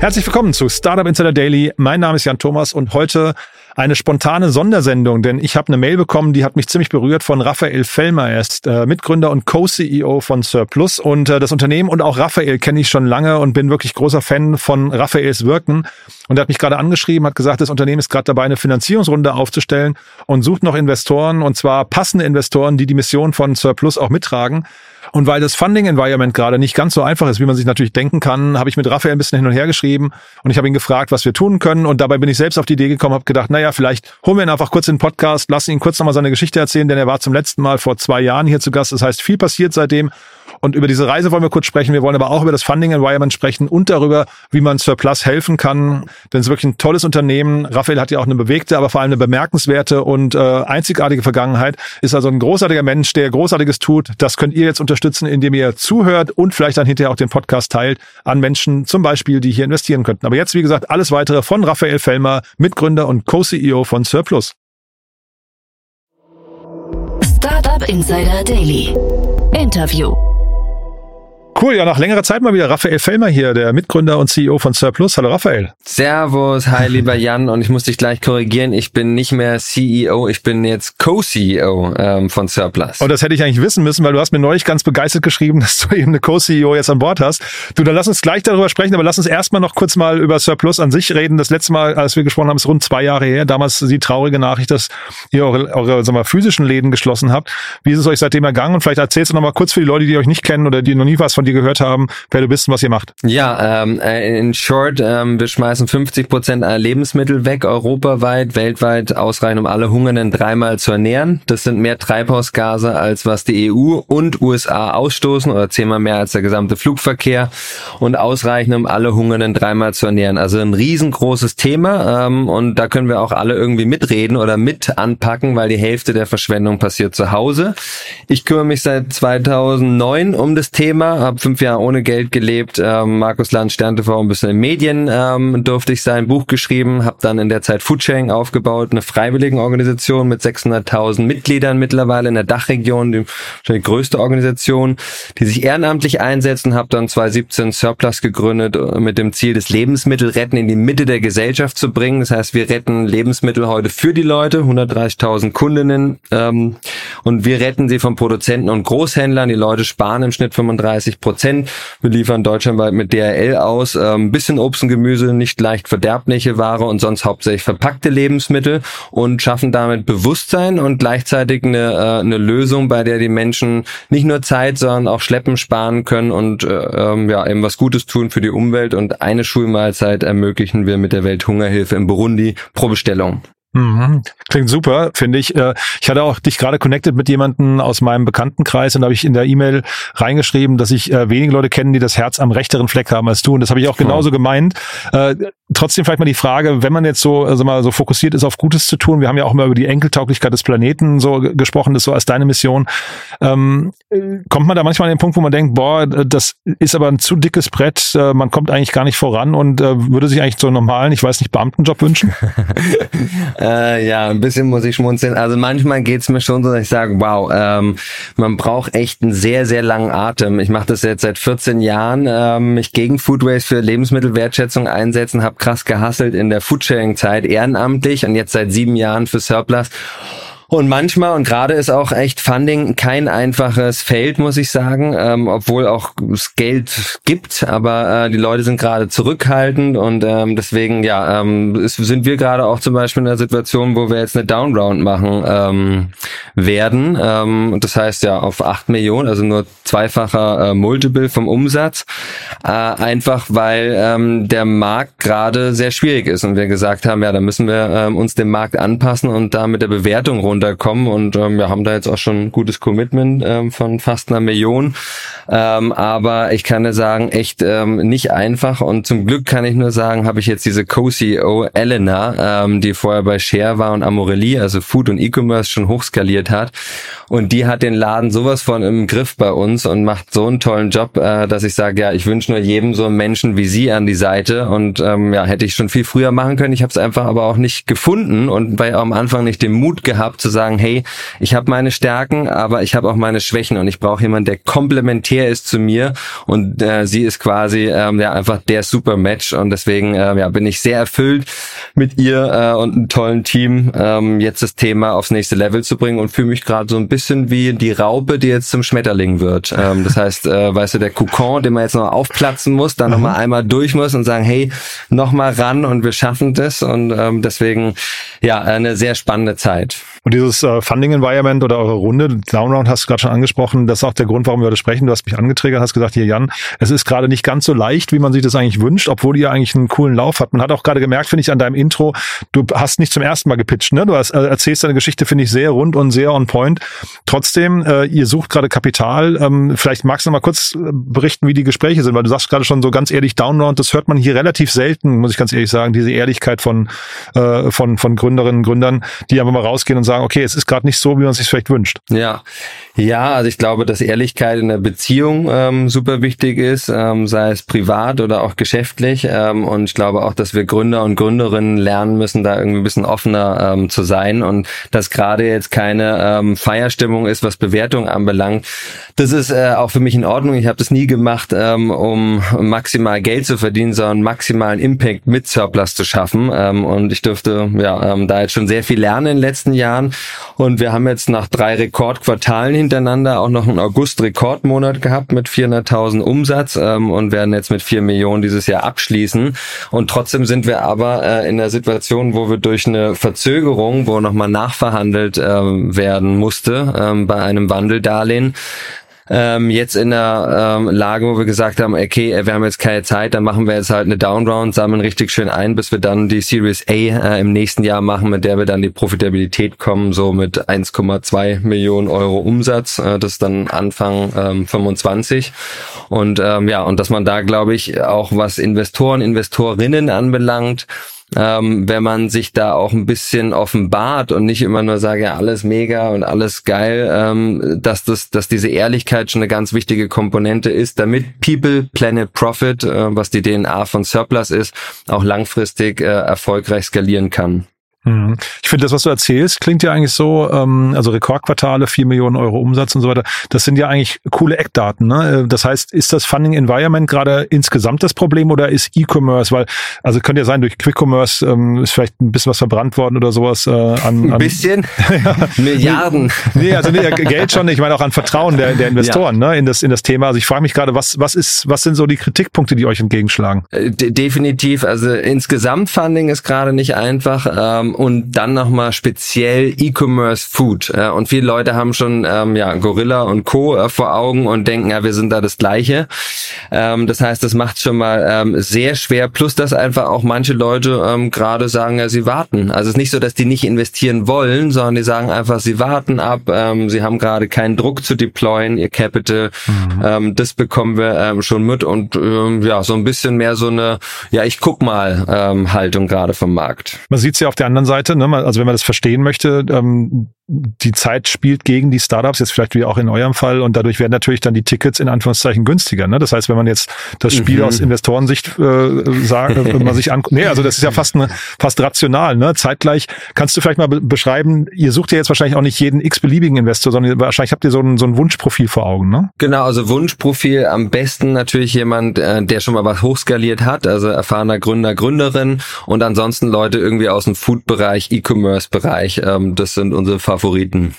Herzlich willkommen zu Startup Insider Daily. Mein Name ist Jan Thomas und heute eine spontane Sondersendung, denn ich habe eine Mail bekommen, die hat mich ziemlich berührt von Raphael Fellmer. Er ist äh, Mitgründer und Co-CEO von Surplus und äh, das Unternehmen und auch Raphael kenne ich schon lange und bin wirklich großer Fan von Raphaels Wirken. Und er hat mich gerade angeschrieben, hat gesagt, das Unternehmen ist gerade dabei, eine Finanzierungsrunde aufzustellen und sucht noch Investoren und zwar passende Investoren, die die Mission von Surplus auch mittragen. Und weil das Funding-Environment gerade nicht ganz so einfach ist, wie man sich natürlich denken kann, habe ich mit Raphael ein bisschen hin und her geschrieben und ich habe ihn gefragt, was wir tun können. Und dabei bin ich selbst auf die Idee gekommen, habe gedacht, naja, vielleicht holen wir ihn einfach kurz in den Podcast, lassen ihn kurz nochmal seine Geschichte erzählen, denn er war zum letzten Mal vor zwei Jahren hier zu Gast. Das heißt, viel passiert seitdem. Und über diese Reise wollen wir kurz sprechen. Wir wollen aber auch über das Funding Environment sprechen und darüber, wie man Surplus helfen kann. Denn es ist wirklich ein tolles Unternehmen. Raphael hat ja auch eine bewegte, aber vor allem eine bemerkenswerte und äh, einzigartige Vergangenheit. Ist also ein großartiger Mensch, der Großartiges tut. Das könnt ihr jetzt unterstützen, indem ihr zuhört und vielleicht dann hinterher auch den Podcast teilt an Menschen, zum Beispiel, die hier investieren könnten. Aber jetzt, wie gesagt, alles weitere von Raphael Fellmer, Mitgründer und Co-CEO von Surplus. Startup Insider Daily. Interview. Cool, ja, nach längerer Zeit mal wieder Raphael Fellmer hier, der Mitgründer und CEO von Surplus. Hallo Raphael. Servus, hi lieber Jan und ich muss dich gleich korrigieren, ich bin nicht mehr CEO, ich bin jetzt Co-CEO ähm, von Surplus. Und das hätte ich eigentlich wissen müssen, weil du hast mir neulich ganz begeistert geschrieben, dass du eben eine Co-CEO jetzt an Bord hast. Du, dann lass uns gleich darüber sprechen, aber lass uns erstmal noch kurz mal über Surplus an sich reden. Das letzte Mal, als wir gesprochen haben, ist rund zwei Jahre her. Damals die traurige Nachricht, dass ihr eure, eure sagen wir, physischen Läden geschlossen habt. Wie ist es euch seitdem ergangen? Und vielleicht erzählst du noch mal kurz für die Leute, die euch nicht kennen oder die noch nie was von dir gehört haben, wer du bist und was ihr macht. Ja, ähm, äh, in short, ähm, wir schmeißen 50 Prozent aller Lebensmittel weg, europaweit, weltweit ausreichend, um alle Hungernden dreimal zu ernähren. Das sind mehr Treibhausgase, als was die EU und USA ausstoßen oder zehnmal mehr als der gesamte Flugverkehr und ausreichend, um alle Hungernden dreimal zu ernähren. Also ein riesengroßes Thema ähm, und da können wir auch alle irgendwie mitreden oder mit anpacken, weil die Hälfte der Verschwendung passiert zu Hause. Ich kümmere mich seit 2009 um das Thema, habe fünf Jahre ohne Geld gelebt, ähm, Markus Land, Stern TV, ein bisschen in Medien ähm, durfte ich sein, Buch geschrieben, habe dann in der Zeit Foodsharing aufgebaut, eine Freiwilligenorganisation mit 600.000 Mitgliedern mittlerweile in der Dachregion, die, die größte Organisation, die sich ehrenamtlich einsetzen, habe dann 2017 Surplus gegründet äh, mit dem Ziel, das Lebensmittelretten in die Mitte der Gesellschaft zu bringen. Das heißt, wir retten Lebensmittel heute für die Leute, 130.000 Kundinnen ähm, und wir retten sie von Produzenten und Großhändlern. Die Leute sparen im Schnitt 35 Prozent. Wir liefern deutschlandweit mit DRL aus. Ähm, bisschen Obst und Gemüse, nicht leicht verderbliche Ware und sonst hauptsächlich verpackte Lebensmittel und schaffen damit Bewusstsein und gleichzeitig eine, äh, eine Lösung, bei der die Menschen nicht nur Zeit, sondern auch Schleppen sparen können und äh, ähm, ja eben was Gutes tun für die Umwelt. Und eine Schulmahlzeit ermöglichen wir mit der Welthungerhilfe in Burundi pro Bestellung. Mhm. Klingt super, finde ich. Äh, ich hatte auch dich gerade connected mit jemandem aus meinem Bekanntenkreis und da habe ich in der E-Mail reingeschrieben, dass ich äh, wenige Leute kenne, die das Herz am rechteren Fleck haben als du. Und das habe ich auch genauso gemeint. Äh, trotzdem vielleicht mal die Frage, wenn man jetzt so, also mal so fokussiert ist auf Gutes zu tun, wir haben ja auch mal über die Enkeltauglichkeit des Planeten so gesprochen, das so als deine Mission. Ähm, kommt man da manchmal an den Punkt, wo man denkt, boah, das ist aber ein zu dickes Brett, man kommt eigentlich gar nicht voran und würde sich eigentlich so einen normalen, ich weiß nicht, Beamtenjob wünschen? Äh, ja, ein bisschen muss ich schmunzeln. Also manchmal geht's mir schon so, dass ich sage, wow, ähm, man braucht echt einen sehr, sehr langen Atem. Ich mache das jetzt seit 14 Jahren, ähm, mich gegen Food Waste für Lebensmittelwertschätzung einsetzen, habe krass gehasselt in der Foodsharing-Zeit ehrenamtlich und jetzt seit sieben Jahren für Surplus. Und manchmal, und gerade ist auch echt Funding kein einfaches Feld, muss ich sagen, ähm, obwohl auch es Geld gibt, aber äh, die Leute sind gerade zurückhaltend und ähm, deswegen, ja, ähm, ist, sind wir gerade auch zum Beispiel in der Situation, wo wir jetzt eine Downround machen ähm, werden. Ähm, das heißt ja auf acht Millionen, also nur zweifacher äh, Multiple vom Umsatz. Äh, einfach weil ähm, der Markt gerade sehr schwierig ist und wir gesagt haben, ja, da müssen wir ähm, uns dem Markt anpassen und da mit der Bewertung runter runterkommen und ähm, wir haben da jetzt auch schon ein gutes Commitment ähm, von fast einer Million. Ähm, aber ich kann dir sagen, echt ähm, nicht einfach und zum Glück kann ich nur sagen, habe ich jetzt diese Co-CEO Elena, ähm, die vorher bei Share war und Amorelie, also Food und E-Commerce schon hochskaliert hat und die hat den Laden sowas von im Griff bei uns und macht so einen tollen Job, äh, dass ich sage, ja, ich wünsche nur jedem so einen Menschen wie sie an die Seite und ähm, ja, hätte ich schon viel früher machen können. Ich habe es einfach aber auch nicht gefunden und weil am Anfang nicht den Mut gehabt zu sagen, hey, ich habe meine Stärken, aber ich habe auch meine Schwächen und ich brauche jemanden, der komplementär ist zu mir und äh, sie ist quasi ähm, ja einfach der super Match und deswegen äh, ja, bin ich sehr erfüllt mit ihr äh, und einem tollen Team ähm, jetzt das Thema aufs nächste Level zu bringen und fühle mich gerade so ein bisschen wie die Raupe, die jetzt zum Schmetterling wird. Ähm, das heißt, äh, weißt du, der Kokon, den man jetzt noch aufplatzen muss, dann mhm. nochmal einmal durch muss und sagen, hey, nochmal ran und wir schaffen das und ähm, deswegen ja eine sehr spannende Zeit. Und dieses äh, Funding Environment oder eure Runde, Downround hast du gerade schon angesprochen, das ist auch der Grund, warum wir heute sprechen. Du hast mich angetriggert, hast gesagt, hier Jan, es ist gerade nicht ganz so leicht, wie man sich das eigentlich wünscht, obwohl ihr eigentlich einen coolen Lauf habt. Man hat auch gerade gemerkt, finde ich, an deinem Intro, du hast nicht zum ersten Mal gepitcht, ne? Du hast, äh, erzählst deine Geschichte, finde ich, sehr rund und sehr on point. Trotzdem, äh, ihr sucht gerade Kapital. Ähm, vielleicht magst du noch mal kurz äh, berichten, wie die Gespräche sind, weil du sagst gerade schon so ganz ehrlich, Downround, das hört man hier relativ selten, muss ich ganz ehrlich sagen, diese Ehrlichkeit von, äh, von, von Gründerinnen und Gründern, die einfach mal rausgehen und sagen, okay, es ist gerade nicht so, wie man sich vielleicht wünscht. Ja, ja, also ich glaube, dass Ehrlichkeit in der Beziehung ähm, super wichtig ist, ähm, sei es privat oder auch geschäftlich. Ähm, und ich glaube auch, dass wir Gründer und Gründerinnen lernen müssen, da irgendwie ein bisschen offener ähm, zu sein und dass gerade jetzt keine ähm, Feierstimmung ist, was Bewertung anbelangt. Das ist äh, auch für mich in Ordnung. Ich habe das nie gemacht, ähm, um maximal Geld zu verdienen, sondern maximalen Impact mit Surplus zu schaffen. Ähm, und ich dürfte ja ähm, da jetzt schon sehr viel lernen in den letzten Jahren. Und wir haben jetzt nach drei Rekordquartalen hintereinander auch noch einen August-Rekordmonat gehabt mit 400.000 Umsatz ähm, und werden jetzt mit 4 Millionen dieses Jahr abschließen. Und trotzdem sind wir aber äh, in der Situation, wo wir durch eine Verzögerung, wo nochmal nachverhandelt äh, werden musste äh, bei einem Wandeldarlehen, ähm, jetzt in der ähm, Lage, wo wir gesagt haben, okay, wir haben jetzt keine Zeit, dann machen wir jetzt halt eine Downround, sammeln richtig schön ein, bis wir dann die Series A äh, im nächsten Jahr machen, mit der wir dann die Profitabilität kommen, so mit 1,2 Millionen Euro Umsatz, äh, das dann Anfang ähm, 25 und ähm, ja, und dass man da, glaube ich, auch was Investoren, Investorinnen anbelangt, ähm, wenn man sich da auch ein bisschen offenbart und nicht immer nur sage, ja, alles mega und alles geil, ähm, dass das, dass diese Ehrlichkeit schon eine ganz wichtige Komponente ist, damit People, Planet, Profit, äh, was die DNA von Surplus ist, auch langfristig äh, erfolgreich skalieren kann. Mhm. Ich finde, das, was du erzählst, klingt ja eigentlich so, ähm, also Rekordquartale, vier Millionen Euro Umsatz und so weiter, das sind ja eigentlich coole Eckdaten. Ne? Das heißt, ist das Funding Environment gerade insgesamt das Problem oder ist E-Commerce, weil, also könnte ja sein, durch Quick Commerce ähm, ist vielleicht ein bisschen was verbrannt worden oder sowas äh, an, an Ein bisschen? ja. Milliarden. Nee, also nee, Geld schon, ich meine auch an Vertrauen der, der Investoren ja. ne, in, das, in das Thema. Also ich frage mich gerade, was, was ist, was sind so die Kritikpunkte, die euch entgegenschlagen? Äh, de definitiv, also insgesamt Funding ist gerade nicht einfach. Ähm, und dann nochmal speziell E-Commerce Food. Äh, und viele Leute haben schon ähm, ja, Gorilla und Co. Äh, vor Augen und denken, ja, wir sind da das Gleiche. Ähm, das heißt, das macht schon mal ähm, sehr schwer. Plus, dass einfach auch manche Leute ähm, gerade sagen, ja, sie warten. Also es ist nicht so, dass die nicht investieren wollen, sondern die sagen einfach, sie warten ab. Ähm, sie haben gerade keinen Druck zu deployen, ihr Capital. Mhm. Ähm, das bekommen wir ähm, schon mit und ähm, ja, so ein bisschen mehr so eine, ja, ich guck mal ähm, Haltung gerade vom Markt. Man sieht es ja auf der anderen Seite, ne? also wenn man das verstehen möchte, ähm, die Zeit spielt gegen die Startups, jetzt vielleicht wie auch in eurem Fall, und dadurch werden natürlich dann die Tickets in Anführungszeichen günstiger. Ne? Das heißt, wenn man jetzt das Spiel mhm. aus Investorensicht äh, sagt, wenn man sich anguckt, nee, also das ist ja fast eine, fast rational. Ne? Zeitgleich kannst du vielleicht mal beschreiben, ihr sucht ja jetzt wahrscheinlich auch nicht jeden x-beliebigen Investor, sondern wahrscheinlich habt ihr so ein, so ein Wunschprofil vor Augen, ne? Genau, also Wunschprofil am besten natürlich jemand, äh, der schon mal was hochskaliert hat, also erfahrener Gründer, Gründerin und ansonsten Leute irgendwie aus dem Food-Bereich, E-Commerce-Bereich. Ähm, das sind unsere Favoriten.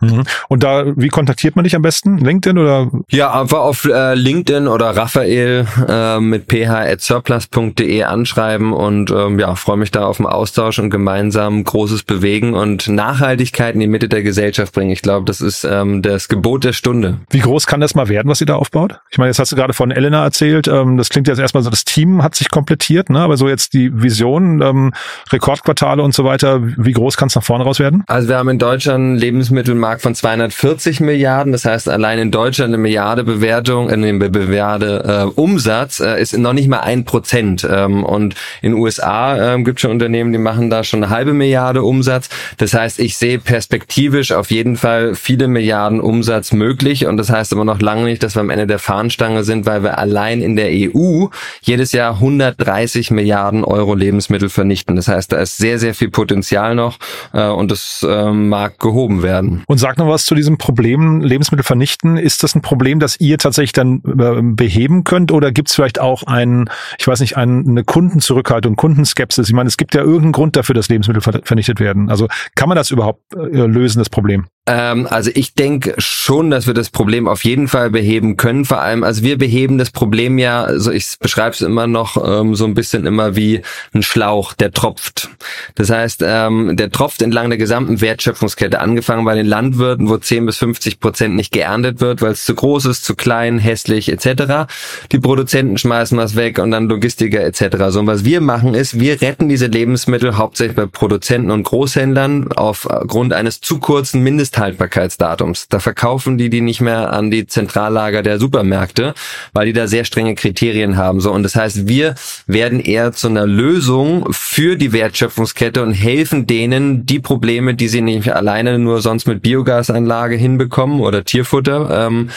Mhm. Und da, wie kontaktiert man dich am besten? LinkedIn oder? Ja, einfach auf äh, LinkedIn oder Raphael äh, mit ph.surplus.de anschreiben und ähm, ja, freue mich da auf den Austausch und gemeinsam Großes bewegen und Nachhaltigkeit in die Mitte der Gesellschaft bringen. Ich glaube, das ist ähm, das Gebot der Stunde. Wie groß kann das mal werden, was ihr da aufbaut? Ich meine, jetzt hast du gerade von Elena erzählt. Ähm, das klingt jetzt erstmal so, das Team hat sich komplettiert, ne? aber so jetzt die Vision, ähm, Rekordquartale und so weiter, wie groß kann es nach vorne raus werden? Also wir haben in Deutschland Lebensmittelmarkt von 240 Milliarden. Das heißt, allein in Deutschland eine Milliarde Bewertung, eine Milliarde äh, Umsatz äh, ist noch nicht mal ein Prozent. Ähm, und in USA äh, gibt schon Unternehmen, die machen da schon eine halbe Milliarde Umsatz. Das heißt, ich sehe perspektivisch auf jeden Fall viele Milliarden Umsatz möglich. Und das heißt aber noch lange nicht, dass wir am Ende der Fahnenstange sind, weil wir allein in der EU jedes Jahr 130 Milliarden Euro Lebensmittel vernichten. Das heißt, da ist sehr, sehr viel Potenzial noch äh, und das äh, mag gehoben behoben werden. Und sag noch was zu diesem Problem Lebensmittel vernichten. Ist das ein Problem, das ihr tatsächlich dann äh, beheben könnt oder gibt es vielleicht auch einen, ich weiß nicht, einen, eine Kundenzurückhaltung, Kundenskepsis? Ich meine, es gibt ja irgendeinen Grund dafür, dass Lebensmittel vernichtet werden. Also kann man das überhaupt äh, lösen, das Problem? Ähm, also ich denke schon, dass wir das Problem auf jeden Fall beheben können. Vor allem, also wir beheben das Problem ja, also ich beschreibe es immer noch ähm, so ein bisschen immer wie ein Schlauch, der tropft. Das heißt, ähm, der tropft entlang der gesamten Wertschöpfungskette, angefangen bei den Landwirten, wo 10 bis 50 Prozent nicht geerntet wird, weil es zu groß ist, zu klein, hässlich etc. Die Produzenten schmeißen was weg und dann Logistiker etc. So und was wir machen ist, wir retten diese Lebensmittel hauptsächlich bei Produzenten und Großhändlern aufgrund eines zu kurzen Mindest Mindesthaltbarkeitsdatums. Da verkaufen die die nicht mehr an die Zentrallager der Supermärkte, weil die da sehr strenge Kriterien haben. So und das heißt, wir werden eher zu einer Lösung für die Wertschöpfungskette und helfen denen, die Probleme, die sie nicht alleine nur sonst mit Biogasanlage hinbekommen oder Tierfutter, ähm,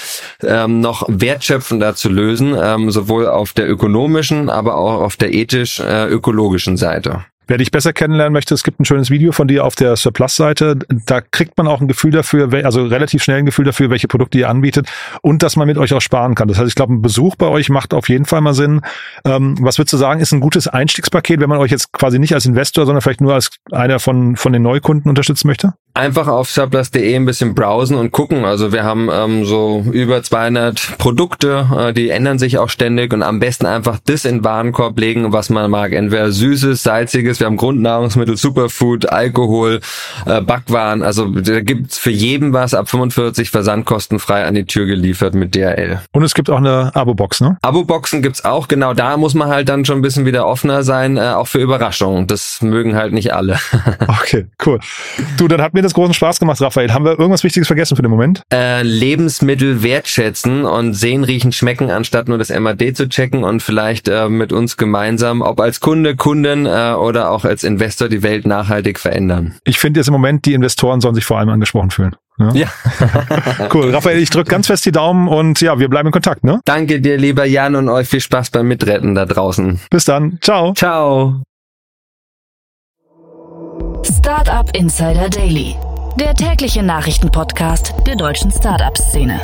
ähm, noch wertschöpfender zu lösen, ähm, sowohl auf der ökonomischen, aber auch auf der ethisch-ökologischen äh, Seite. Wer dich besser kennenlernen möchte, es gibt ein schönes Video von dir auf der Surplus-Seite. Da kriegt man auch ein Gefühl dafür, also relativ schnell ein Gefühl dafür, welche Produkte ihr anbietet und dass man mit euch auch sparen kann. Das heißt, ich glaube, ein Besuch bei euch macht auf jeden Fall mal Sinn. Ähm, was würdest du sagen, ist ein gutes Einstiegspaket, wenn man euch jetzt quasi nicht als Investor, sondern vielleicht nur als einer von, von den Neukunden unterstützen möchte? Einfach auf surplus.de ein bisschen browsen und gucken. Also wir haben ähm, so über 200 Produkte, äh, die ändern sich auch ständig und am besten einfach das in den Warenkorb legen, was man mag. Entweder süßes, salziges. Wir haben Grundnahrungsmittel, Superfood, Alkohol, äh, Backwaren. Also da gibt's für jeden was ab 45 versandkostenfrei an die Tür geliefert mit DHL. Und es gibt auch eine Abo-Box, ne? Abo-Boxen gibt's auch. Genau da muss man halt dann schon ein bisschen wieder offener sein, äh, auch für Überraschungen. Das mögen halt nicht alle. okay, cool. Du, dann hat mir das großen Spaß gemacht, Raphael. Haben wir irgendwas Wichtiges vergessen für den Moment? Äh, Lebensmittel wertschätzen und sehen, riechen, schmecken, anstatt nur das MAD zu checken und vielleicht äh, mit uns gemeinsam, ob als Kunde, Kunden äh, oder oder auch als Investor die Welt nachhaltig verändern. Ich finde jetzt im Moment, die Investoren sollen sich vor allem angesprochen fühlen. Ja. ja. cool. Raphael, ich drücke ganz fest die Daumen und ja, wir bleiben in Kontakt, ne? Danke dir, lieber Jan, und euch viel Spaß beim Mitretten da draußen. Bis dann. Ciao. Ciao. Startup Insider Daily. Der tägliche Nachrichtenpodcast der deutschen Startup-Szene.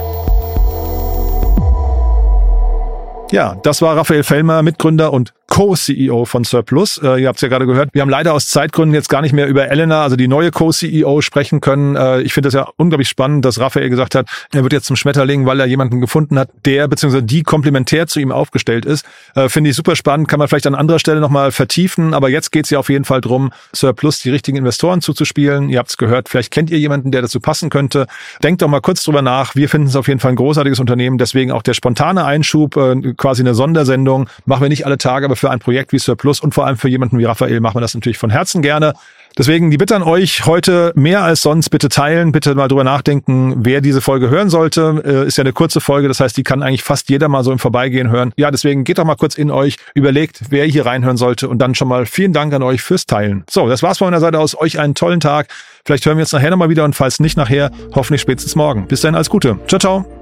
Ja, das war Raphael Fellmer, Mitgründer und Co-CEO von Surplus. Äh, ihr habt es ja gerade gehört. Wir haben leider aus Zeitgründen jetzt gar nicht mehr über Elena, also die neue Co-CEO, sprechen können. Äh, ich finde das ja unglaublich spannend, dass Raphael gesagt hat, er wird jetzt zum Schmetterling, weil er jemanden gefunden hat, der bzw. die komplementär zu ihm aufgestellt ist. Äh, finde ich super spannend, kann man vielleicht an anderer Stelle nochmal vertiefen. Aber jetzt geht es ja auf jeden Fall drum, Surplus die richtigen Investoren zuzuspielen. Ihr habt es gehört, vielleicht kennt ihr jemanden, der dazu passen könnte. Denkt doch mal kurz drüber nach. Wir finden es auf jeden Fall ein großartiges Unternehmen. Deswegen auch der spontane Einschub, äh, quasi eine Sondersendung. Machen wir nicht alle Tage, aber für ein Projekt wie Surplus und vor allem für jemanden wie Raphael machen wir das natürlich von Herzen gerne. Deswegen die Bitte an euch heute mehr als sonst bitte teilen, bitte mal drüber nachdenken, wer diese Folge hören sollte. Äh, ist ja eine kurze Folge, das heißt, die kann eigentlich fast jeder mal so im Vorbeigehen hören. Ja, deswegen geht doch mal kurz in euch, überlegt, wer hier reinhören sollte und dann schon mal vielen Dank an euch fürs Teilen. So, das war's von meiner Seite aus. Euch einen tollen Tag. Vielleicht hören wir uns nachher nochmal wieder und falls nicht nachher, hoffentlich spätestens morgen. Bis dann, alles Gute. Ciao, ciao.